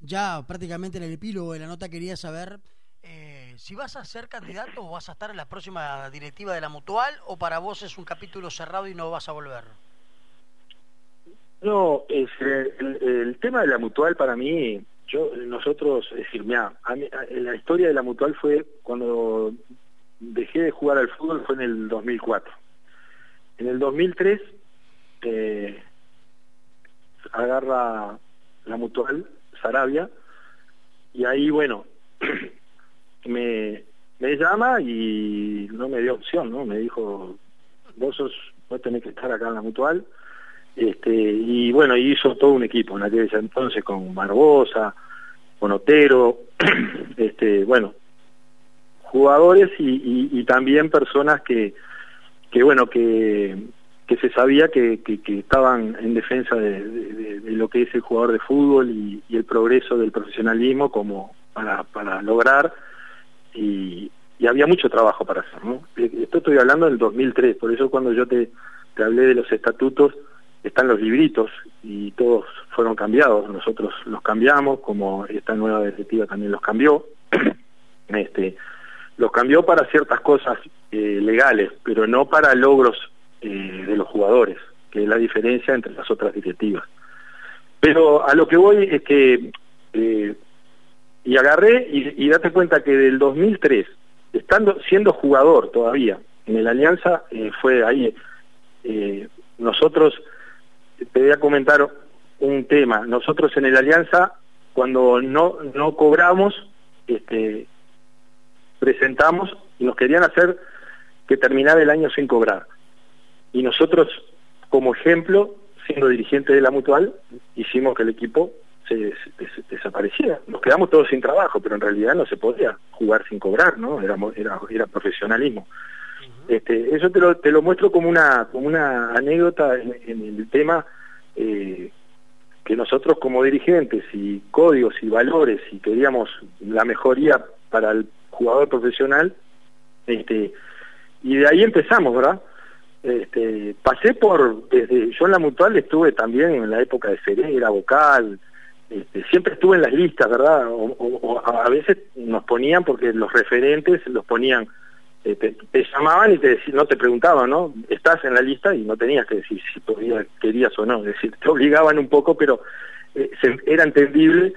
ya prácticamente en el epílogo de la nota quería saber eh, si vas a ser candidato o vas a estar en la próxima directiva de la Mutual o para vos es un capítulo cerrado y no vas a volver. No, el, tema de la Mutual para mí, yo nosotros, es mira, la historia de la Mutual fue cuando dejé de jugar al fútbol fue en el 2004. En el 2003 eh, agarra la mutual Sarabia. Y ahí bueno me, me llama y no me dio opción no me dijo vos sos vos tenés que estar acá en la mutual este y bueno hizo todo un equipo en aquel entonces con Barbosa con Otero este bueno jugadores y, y también personas que que bueno que que se sabía que, que, estaban en defensa de, lo que es el jugador de fútbol y, el progreso del profesionalismo como para, para lograr y, había mucho trabajo para hacer. ¿no? Esto estoy hablando del 2003, por eso cuando yo te, te hablé de los estatutos están los libritos y todos fueron cambiados, nosotros los cambiamos, como esta nueva directiva también los cambió, este, los cambió para ciertas cosas eh, legales, pero no para logros eh, de los jugadores, que es la diferencia entre las otras directivas. Pero a lo que voy es que, eh, y agarré, y, date cuenta que del 2003, estando siendo jugador todavía, en el Alianza eh, fue ahí, nosotros, te voy a comentar un tema, nosotros en el Alianza, cuando no, no cobramos, este, presentamos y nos querían hacer que terminara el año sin cobrar. Y nosotros, como ejemplo, siendo dirigente de la Mutual, hicimos que el equipo se, desapareciera. Nos quedamos todos sin trabajo, pero en realidad no se podía jugar sin cobrar, ¿no? Era, era, era profesionalismo. este, eso te lo, te lo muestro como una, como una anécdota en, el tema eh, que nosotros como dirigentes y códigos y valores y queríamos la mejoría para el jugador profesional, este, y de ahí empezamos, ¿verdad? Este, pasé por, desde, yo en la mutual estuve también en la época de Ferreira, vocal, este, siempre estuve en las listas, ¿verdad? O, a veces nos ponían, porque los referentes los ponían, eh, te, llamaban y te no te preguntaban, ¿no? Estás en la lista y no tenías que decir si podías, querías o no, es decir, te obligaban un poco, pero eh, era entendible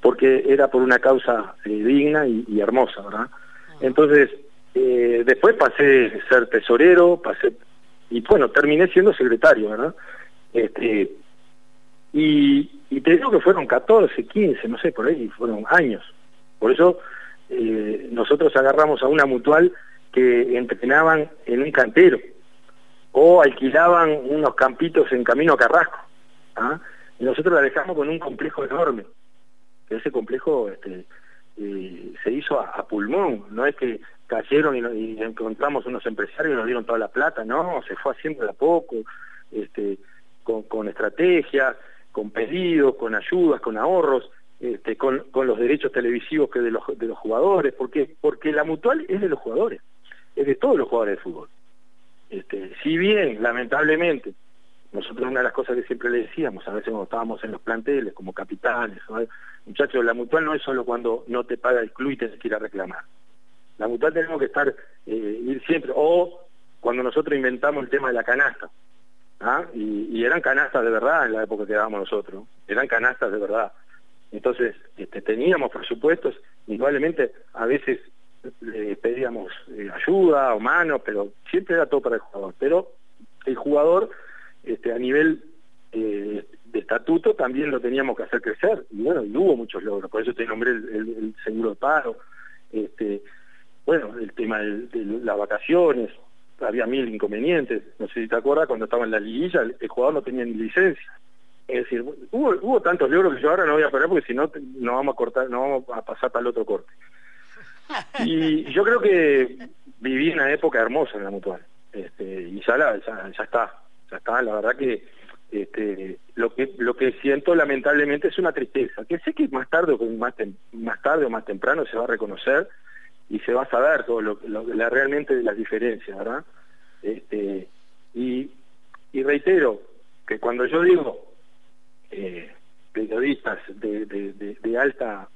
porque era por una causa eh, digna y, y, hermosa, ¿verdad? Entonces, después pasé a ser tesorero, pasé y bueno, terminé siendo secretario, ¿verdad? Este, y, te digo que fueron 14, 15, no sé, por ahí fueron años. Por eso eh, nosotros agarramos a una mutual que entrenaban en un cantero o alquilaban unos campitos en Camino a Carrasco. ¿ah? Y nosotros la dejamos con un complejo enorme. Ese complejo este, eh, se hizo a, pulmón, no es que cayeron y, encontramos unos empresarios y nos dieron toda la plata, no, se fue haciendo de a poco, este, con, con estrategias, con pedidos, con ayudas, con ahorros, este, con, los derechos televisivos que de los, de los jugadores, porque, porque la mutual es de los jugadores, es de todos los jugadores de fútbol. Este, si bien, lamentablemente, nosotros una de las cosas que siempre le decíamos, a veces cuando estábamos en los planteles como capitales, muchachos, la mutual no es solo cuando no te paga el club y te quiera reclamar. La mutual tenemos que estar, eh, ir siempre, o cuando nosotros inventamos el tema de la canasta, ¿ah? y, eran canastas de verdad en la época que dábamos nosotros, eran canastas de verdad. Entonces, este, teníamos presupuestos, indudablemente a veces le pedíamos eh, ayuda o mano, pero siempre era todo para el jugador. Pero el jugador, este, a nivel eh, de estatuto, también lo teníamos que hacer crecer. Y bueno, y hubo muchos logros, por eso te nombré el, el seguro de paro, este, bueno, el tema de, las vacaciones, había mil inconvenientes, no sé si te acuerdas, cuando estaba en la liguilla, el, jugador no tenía ni licencia. Es decir, hubo, hubo tantos logros que yo ahora no voy a parar porque si no no vamos a cortar, no vamos a pasar para el otro corte. Y yo creo que viví una época hermosa en la mutual. Este, y ya, la, ya, está, ya está, la verdad que este, lo que lo que siento lamentablemente es una tristeza, que sé que más tarde o más, más tarde o más temprano se va a reconocer, y se va a saber todo lo, la, realmente de las diferencias, ¿verdad? Este, y, reitero que cuando yo digo eh, periodistas de, de, alta,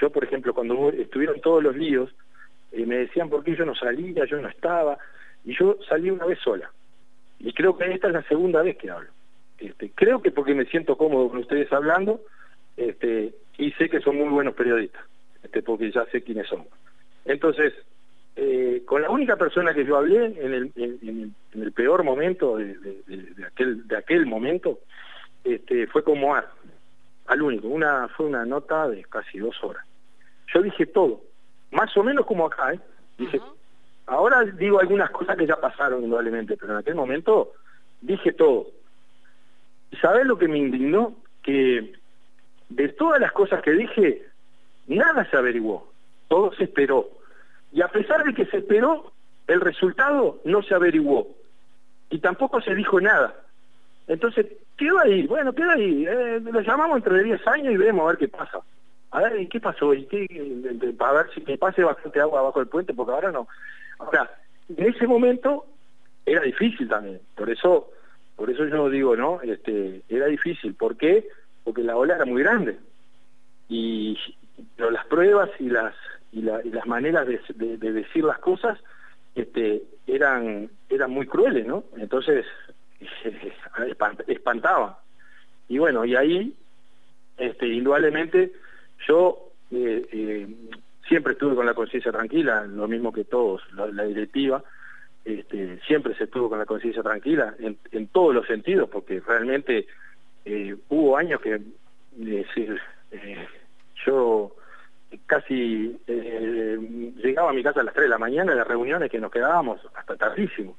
yo por ejemplo cuando estuvieron todos los líos, eh, me decían por qué yo no salía, yo no estaba, y yo salí una vez sola. Y creo que esta es la segunda vez que hablo. Este, creo que porque me siento cómodo con ustedes hablando, este, y sé que son muy buenos periodistas, este, porque ya sé quiénes son. Entonces, eh, con la única persona que yo hablé en el, en, el, peor momento de, aquel, de aquel momento, este, fue como a al único. Una, fue una nota de casi dos horas. Yo dije todo, más o menos como acá, ¿eh? Dije, ahora digo algunas cosas que ya pasaron indudablemente, pero en aquel momento dije todo. ¿Y sabes lo que me indignó? Que de todas las cosas que dije, nada se averiguó, todo se esperó. Y a pesar de que se esperó, el resultado no se averiguó. Y tampoco se dijo nada. Entonces, quedó ahí, bueno, queda ahí. Eh, lo llamamos entre 10 años y vemos a ver qué pasa. A ver, ¿qué pasó? ¿Y qué, para ver si me pase bastante agua abajo del puente, porque ahora no. Ahora, en ese momento era difícil también. Por eso, por eso yo digo, ¿no? Este, era difícil. ¿Por qué? Porque la ola era muy grande. Y pero las pruebas y las y, las maneras de, de, decir las cosas este, eran eran muy crueles, ¿no? Entonces espantaba. Y bueno, y ahí, este, indudablemente, yo eh, eh, siempre estuve con la conciencia tranquila, lo mismo que todos, la, directiva, este, siempre se estuvo con la conciencia tranquila en, en, todos los sentidos, porque realmente eh, hubo años que, decir, yo casi llegaba a mi casa a las 3 de la mañana de reuniones que nos quedábamos hasta tardísimo.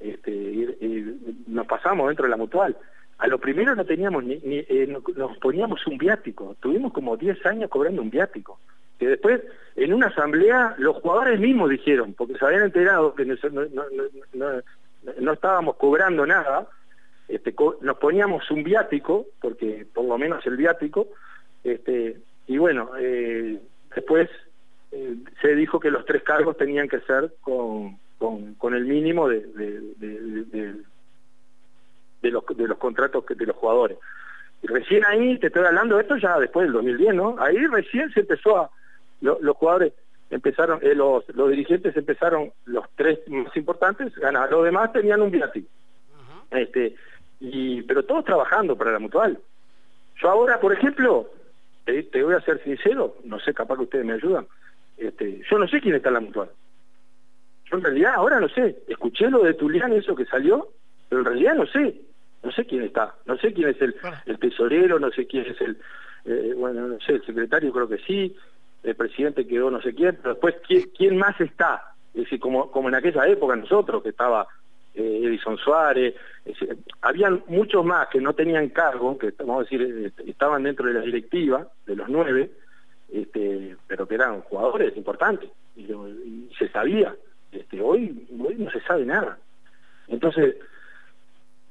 Este, y, nos pasamos dentro de la mutual. A lo primero no teníamos ni, eh, nos poníamos un viático, tuvimos como 10 años cobrando un viático, que después en una asamblea los jugadores mismos dijeron, porque se habían enterado que no, no, estábamos cobrando nada, este, nos poníamos un viático, porque por lo menos el viático, este, y bueno, eh, después eh, se dijo que los tres cargos tenían que ser con, con, el mínimo de, de, de, los, de los contratos que, de los jugadores. Y recién ahí, te estoy hablando de esto ya después del 2010, ¿no? Ahí recién se empezó a, los jugadores empezaron, eh, los, los dirigentes empezaron, los tres más importantes, ganar, los demás tenían un viático. este, y, pero todos trabajando para la mutual. Yo ahora, por ejemplo, te, te, voy a ser sincero, no sé, capaz que ustedes me ayudan, este, yo no sé quién está en la mutual. En realidad ahora no sé, escuché lo de Tulián, eso que salió, pero en realidad no sé, no sé quién está, no sé quién es el, el tesorero, no sé quién es el, eh, bueno, no sé, el secretario creo que sí, el presidente quedó no sé quién, pero después, ¿quién, más está? Es decir, como, como en aquella época nosotros, que estaba Edison Suárez, habían muchos más que no tenían cargo, que vamos a decir, eh, estaban dentro de la directiva, de los nueve, este, pero que eran jugadores importantes, y se sabía. Este, hoy, hoy no se sabe nada. Entonces,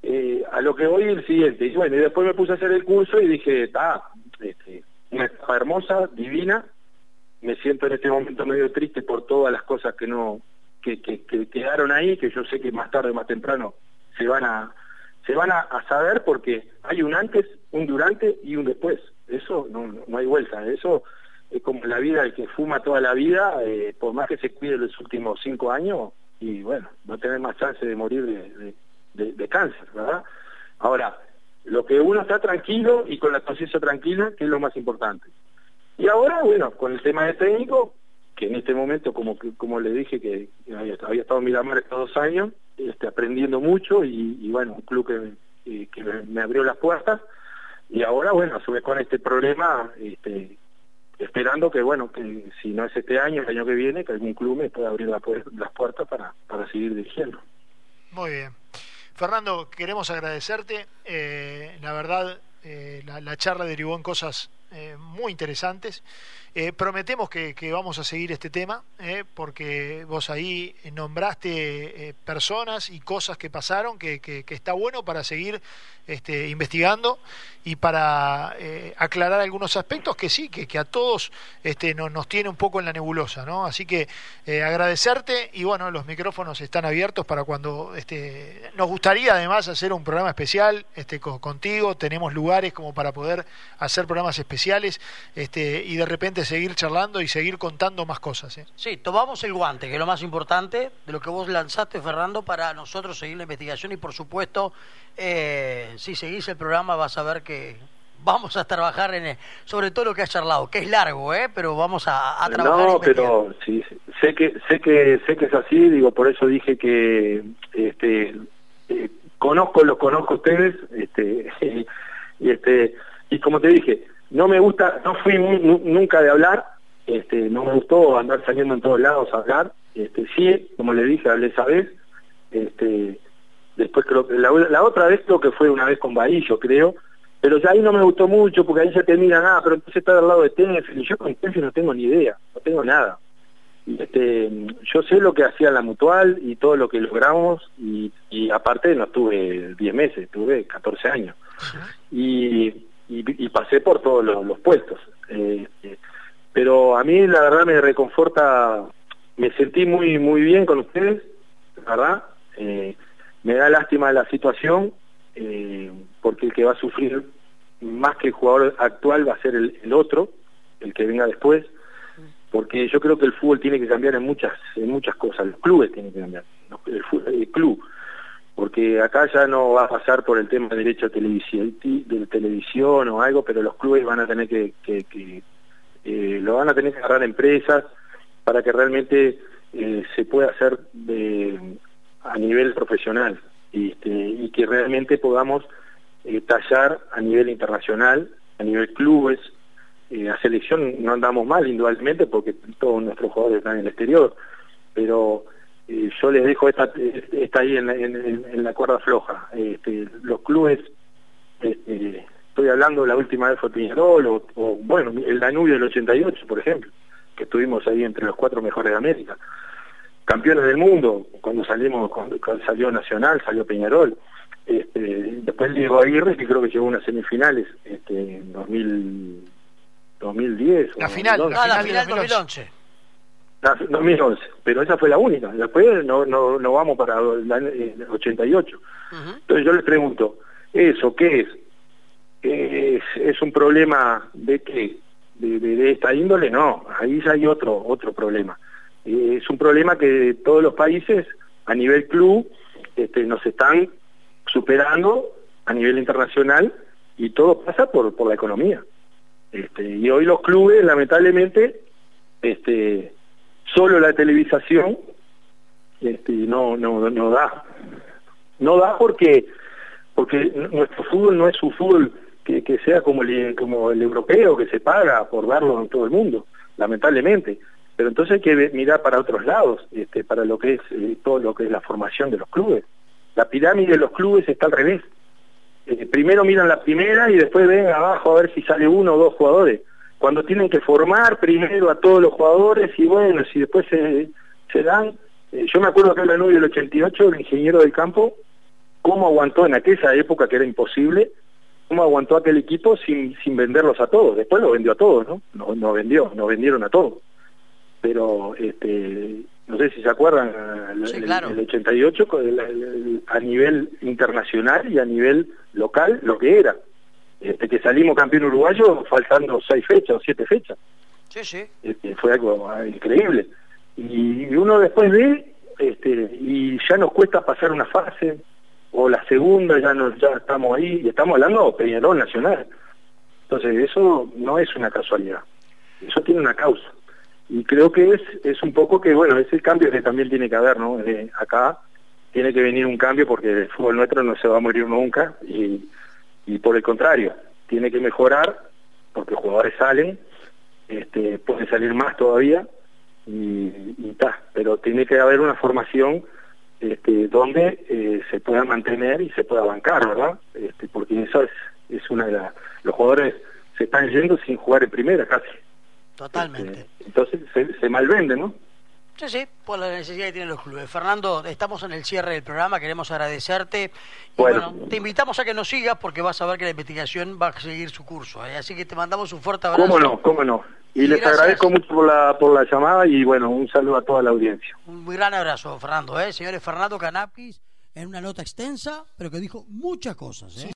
eh, a lo que voy el siguiente, y bueno, y después me puse a hacer el curso y dije, está, este, una etapa hermosa, divina, me siento en este momento medio triste por todas las cosas que no, que, que, quedaron ahí, que yo sé que más tarde o más temprano se van a, se van a, saber porque hay un antes, un durante y un después. Eso no, no hay vuelta, eso es como la vida el que fuma toda la vida, eh, por más que se cuide los últimos cinco años, y bueno, no tener más chance de morir de, de, cáncer, ¿verdad? Ahora, lo que uno está tranquilo y con la conciencia tranquila, que es lo más importante. Y ahora, bueno, con el tema de técnico, que en este momento, como como le dije, que había, estado en Miramar estos dos años, este, aprendiendo mucho y, bueno, un club que, que me, me, abrió las puertas. Y ahora, bueno, a su vez con este problema, este, esperando que, bueno, que si no es este año, el año que viene, que algún club me pueda abrir las puertas para, para seguir dirigiendo. Muy bien. Fernando, queremos agradecerte. Eh, la verdad, eh, la, charla derivó en cosas eh, muy interesantes. Eh, prometemos que, vamos a seguir este tema, eh, porque vos ahí nombraste personas y cosas que pasaron que, está bueno para seguir este, investigando y para aclarar algunos aspectos que sí, que, a todos este, nos tiene un poco en la nebulosa. ¿no? Así que agradecerte y bueno, los micrófonos están abiertos para cuando este, nos gustaría además hacer un programa especial contigo, tenemos lugares como para poder hacer programas especiales este, y de repente seguir charlando y seguir contando más cosas. ¿eh? Sí, tomamos el guante, que es lo más importante de lo que vos lanzaste, Fernando, para nosotros seguir la investigación y por supuesto, eh, si seguís el programa vas a ver que vamos a trabajar en sobre todo lo que has charlado, que es largo, ¿eh? pero vamos a, trabajar. No, pero sí, sé que sé que sé que es así, digo, por eso dije que este eh, conozco los conozco ustedes, este y este y como te dije, no me gusta, no fui nunca de hablar, este, no me gustó andar saliendo en todos lados a hablar, este, sí, como le dije, hablé esa vez, este, después creo que la, otra vez creo que fue una vez con Bahillo, creo, pero ya ahí no me gustó mucho porque ahí se te miran, ah, pero entonces está al lado de Tenfield, y yo con Tenfield no tengo ni idea, no tengo nada. Este, yo sé lo que hacía la mutual y todo lo que logramos y, y aparte no tuve 10 meses, tuve 14 años. Y y, pasé por todos los, puestos. Eh, pero a mí la verdad me reconforta, me sentí muy muy bien con ustedes, verdad. Eh, me da lástima la situación, eh, porque el que va a sufrir más que el jugador actual va a ser el, otro, el que venga después, porque yo creo que el fútbol tiene que cambiar en muchas en muchas cosas, los clubes tienen que cambiar, el club porque acá ya no va a pasar por el tema de derecho de televisión, o algo, pero los clubes van a tener que, eh, lo van a tener que agarrar empresas para que realmente eh, se pueda hacer a nivel profesional este, y que realmente podamos eh, tallar a nivel internacional, a nivel clubes. a selección no andamos mal, indudablemente, porque todos nuestros jugadores están en el exterior, pero yo les dejo esta, está ahí en, la cuerda floja. Este, los clubes, este, estoy hablando, la última vez fue Piñarol, o, bueno, el Danubio del 88, por ejemplo, que estuvimos ahí entre los cuatro mejores de América. Campeones del mundo, cuando salimos, cuando, salió Nacional, salió Peñarol. Este, después Diego Aguirre, que creo que llegó a unas semifinales este, en 2010. La final, la, la final 2011. 2011, pero esa fue la única. Después no, no, no vamos para el 88. Entonces yo les pregunto, ¿eso qué es? ¿Es, es un problema de qué? De, esta índole? No, ahí ya hay otro, otro problema. Eh, es un problema que todos los países a nivel club este, nos están superando a nivel internacional y todo pasa por, por la economía. Este, y hoy los clubes, lamentablemente, este, solo la televisación este, no, no, no da. No da porque, porque nuestro fútbol no es un fútbol que, que sea como el, como el europeo, que se paga por darlo en todo el mundo, lamentablemente. Pero entonces hay que mirar para otros lados, este, para lo que es eh, todo lo que es la formación de los clubes. La pirámide de los clubes está al revés. Eh, primero miran la primera y después ven abajo a ver si sale uno o dos jugadores cuando tienen que formar primero a todos los jugadores y bueno, si después se, se dan, eh, yo me acuerdo que en la nube del 88, el ingeniero del campo, cómo aguantó en aquella época que era imposible, cómo aguantó aquel equipo sin, sin venderlos a todos, después lo vendió a todos, ¿no? No, no vendió, no vendieron a todos. Pero, este, no sé si se acuerdan, el, 88 a nivel internacional y a nivel local lo que era este, que salimos campeón uruguayo faltando seis fechas o siete fechas. Sí, sí. Este, fue algo ah, increíble. Y, uno después ve, este, y ya nos cuesta pasar una fase, o la segunda, ya, nos, ya estamos ahí, y estamos hablando de Peñarol Nacional. Entonces, eso no es una casualidad, eso tiene una causa. Y creo que es, es un poco que, bueno, es el cambio que también tiene que haber, ¿no? acá tiene que venir un cambio porque el fútbol nuestro no se va a morir nunca y y por el contrario, tiene que mejorar porque jugadores salen, este, pueden salir más todavía y, y pero tiene que haber una formación este, donde eh, se pueda mantener y se pueda bancar, ¿verdad? Este, porque eso es, es una de las... Los jugadores se están yendo sin jugar en primera casi. Totalmente. Este, entonces se, se malvende, ¿no? Sí, sí, por la necesidad que tienen los clubes. Fernando, estamos en el cierre del programa, queremos agradecerte. Y bueno, te invitamos a que nos sigas porque vas a ver que la investigación va a seguir su curso. ¿eh? Así que te mandamos un fuerte abrazo. ¿Cómo no? ¿Cómo no? Y, les agradezco mucho por la, por la llamada y bueno, un saludo a toda la audiencia. Un muy gran abrazo, Fernando. ¿eh? Señores, Fernando Canapis, en una nota extensa, pero que dijo muchas cosas. ¿eh?